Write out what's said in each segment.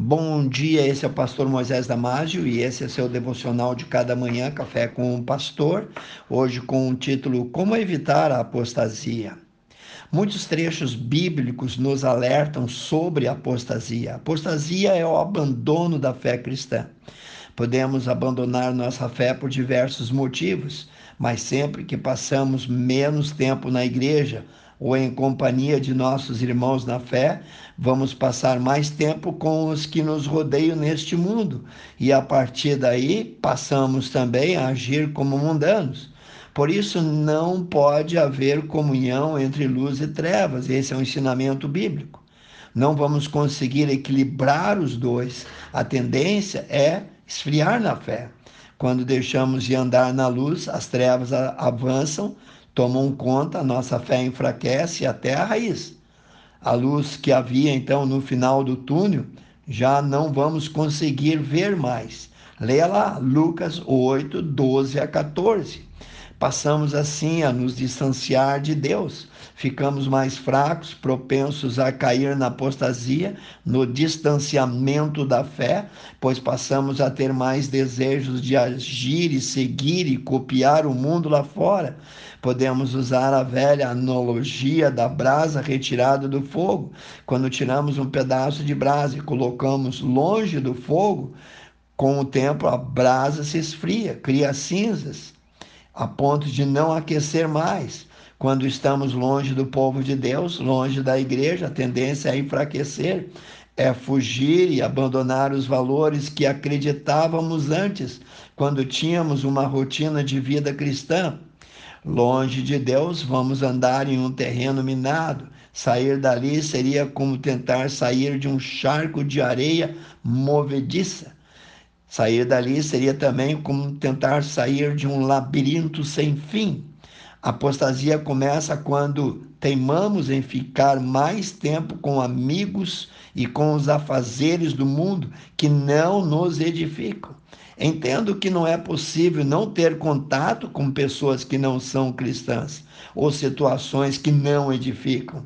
Bom dia, esse é o pastor Moisés Damásio e esse é seu devocional de cada manhã, Café com o Pastor, hoje com o título Como evitar a apostasia. Muitos trechos bíblicos nos alertam sobre a apostasia. Apostasia é o abandono da fé cristã. Podemos abandonar nossa fé por diversos motivos, mas sempre que passamos menos tempo na igreja, ou em companhia de nossos irmãos na fé, vamos passar mais tempo com os que nos rodeiam neste mundo e a partir daí passamos também a agir como mundanos. Por isso não pode haver comunhão entre luz e trevas, esse é um ensinamento bíblico. Não vamos conseguir equilibrar os dois. A tendência é esfriar na fé. Quando deixamos de andar na luz, as trevas avançam tomam conta, nossa fé enfraquece até a raiz. A luz que havia então no final do túnel já não vamos conseguir ver mais. Leia lá, Lucas 8, 12 a 14. Passamos assim a nos distanciar de Deus, ficamos mais fracos, propensos a cair na apostasia, no distanciamento da fé, pois passamos a ter mais desejos de agir e seguir e copiar o mundo lá fora. Podemos usar a velha analogia da brasa retirada do fogo. Quando tiramos um pedaço de brasa e colocamos longe do fogo, com o tempo a brasa se esfria, cria cinzas a ponto de não aquecer mais. Quando estamos longe do povo de Deus, longe da igreja, a tendência é enfraquecer, é fugir e abandonar os valores que acreditávamos antes, quando tínhamos uma rotina de vida cristã. Longe de Deus, vamos andar em um terreno minado. Sair dali seria como tentar sair de um charco de areia movediça. Sair dali seria também como tentar sair de um labirinto sem fim. Apostasia começa quando teimamos em ficar mais tempo com amigos e com os afazeres do mundo que não nos edificam. Entendo que não é possível não ter contato com pessoas que não são cristãs ou situações que não edificam,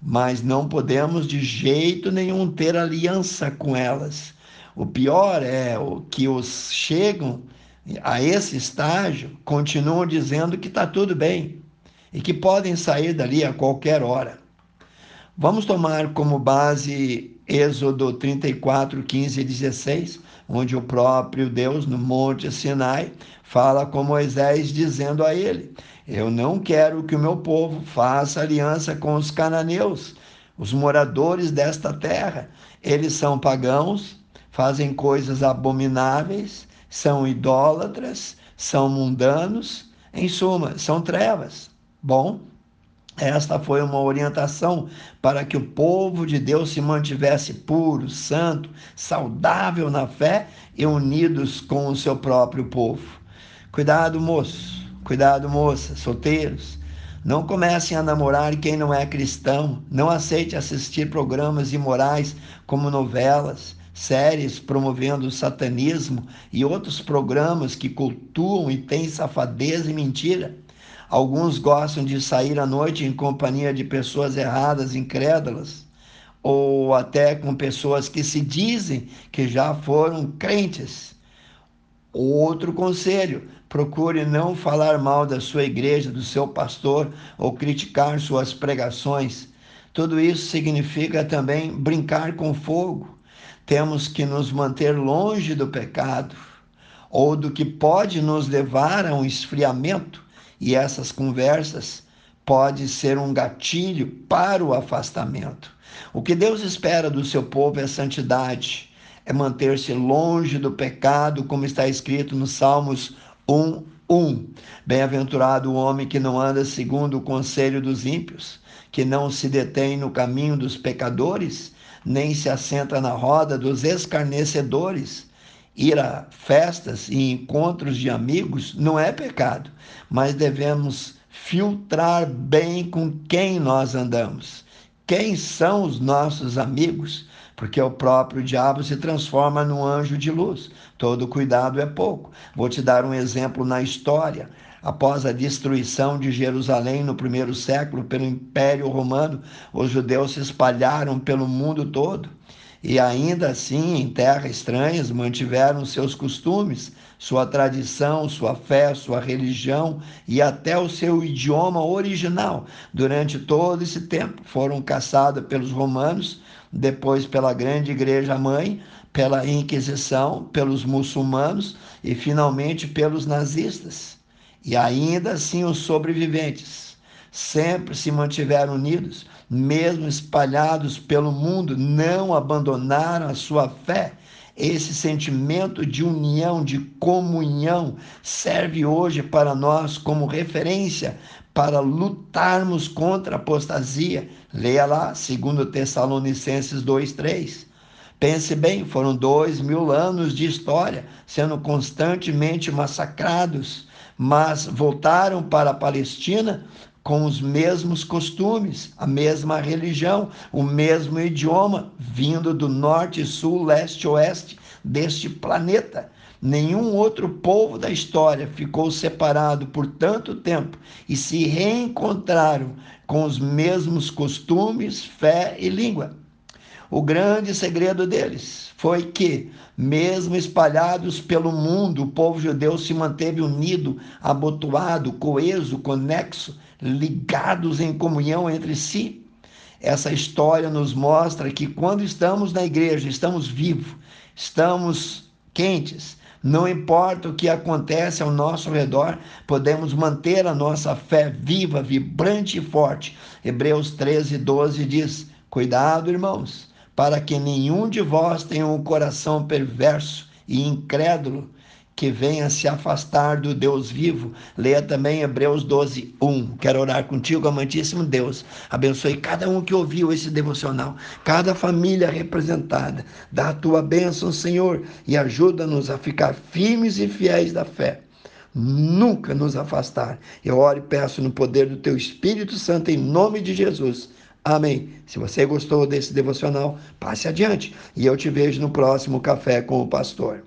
mas não podemos de jeito nenhum ter aliança com elas o pior é o que os chegam a esse estágio continuam dizendo que está tudo bem e que podem sair dali a qualquer hora. Vamos tomar como base Êxodo 34, 15 e 16, onde o próprio Deus, no Monte Sinai, fala com Moisés, dizendo a ele: Eu não quero que o meu povo faça aliança com os cananeus, os moradores desta terra. Eles são pagãos fazem coisas abomináveis, são idólatras, são mundanos, em suma, são trevas. Bom, esta foi uma orientação para que o povo de Deus se mantivesse puro, santo, saudável na fé e unidos com o seu próprio povo. Cuidado, moço, cuidado, moça, solteiros. Não comecem a namorar quem não é cristão. Não aceite assistir programas imorais como novelas séries promovendo o satanismo e outros programas que cultuam e têm safadeza e mentira. Alguns gostam de sair à noite em companhia de pessoas erradas, incrédulas, ou até com pessoas que se dizem que já foram crentes. Outro conselho: procure não falar mal da sua igreja, do seu pastor ou criticar suas pregações. Tudo isso significa também brincar com fogo temos que nos manter longe do pecado ou do que pode nos levar a um esfriamento, e essas conversas pode ser um gatilho para o afastamento. O que Deus espera do seu povo é santidade, é manter-se longe do pecado, como está escrito nos Salmos 1, 1. Bem-aventurado o homem que não anda segundo o conselho dos ímpios, que não se detém no caminho dos pecadores, nem se assenta na roda dos escarnecedores. Ir a festas e encontros de amigos não é pecado, mas devemos filtrar bem com quem nós andamos. Quem são os nossos amigos? Porque o próprio diabo se transforma num anjo de luz. Todo cuidado é pouco. Vou te dar um exemplo na história. Após a destruição de Jerusalém no primeiro século pelo Império Romano, os judeus se espalharam pelo mundo todo e ainda assim em terras estranhas mantiveram seus costumes, sua tradição, sua fé, sua religião e até o seu idioma original. Durante todo esse tempo foram caçados pelos romanos, depois pela grande igreja mãe, pela Inquisição, pelos muçulmanos e finalmente pelos nazistas. E ainda assim os sobreviventes sempre se mantiveram unidos mesmo espalhados pelo mundo, não abandonaram a sua fé. Esse sentimento de união, de comunhão, serve hoje para nós como referência para lutarmos contra a apostasia. Leia lá, segundo Tessalonicenses 2,3. Pense bem, foram dois mil anos de história sendo constantemente massacrados, mas voltaram para a Palestina com os mesmos costumes, a mesma religião, o mesmo idioma, vindo do norte, sul, leste, oeste deste planeta. Nenhum outro povo da história ficou separado por tanto tempo e se reencontraram com os mesmos costumes, fé e língua. O grande segredo deles foi que, mesmo espalhados pelo mundo, o povo judeu se manteve unido, abotoado, coeso, conexo, ligados em comunhão entre si. Essa história nos mostra que quando estamos na igreja, estamos vivos, estamos quentes, não importa o que acontece ao nosso redor, podemos manter a nossa fé viva, vibrante e forte. Hebreus 13, 12 diz: Cuidado, irmãos para que nenhum de vós tenha um coração perverso e incrédulo que venha se afastar do Deus vivo. Leia também Hebreus 12, 1. Quero orar contigo, amantíssimo Deus. Abençoe cada um que ouviu esse devocional, cada família representada. Dá a tua bênção, Senhor, e ajuda-nos a ficar firmes e fiéis da fé. Nunca nos afastar. Eu oro e peço no poder do teu Espírito Santo, em nome de Jesus. Amém. Se você gostou desse devocional, passe adiante e eu te vejo no próximo Café com o Pastor.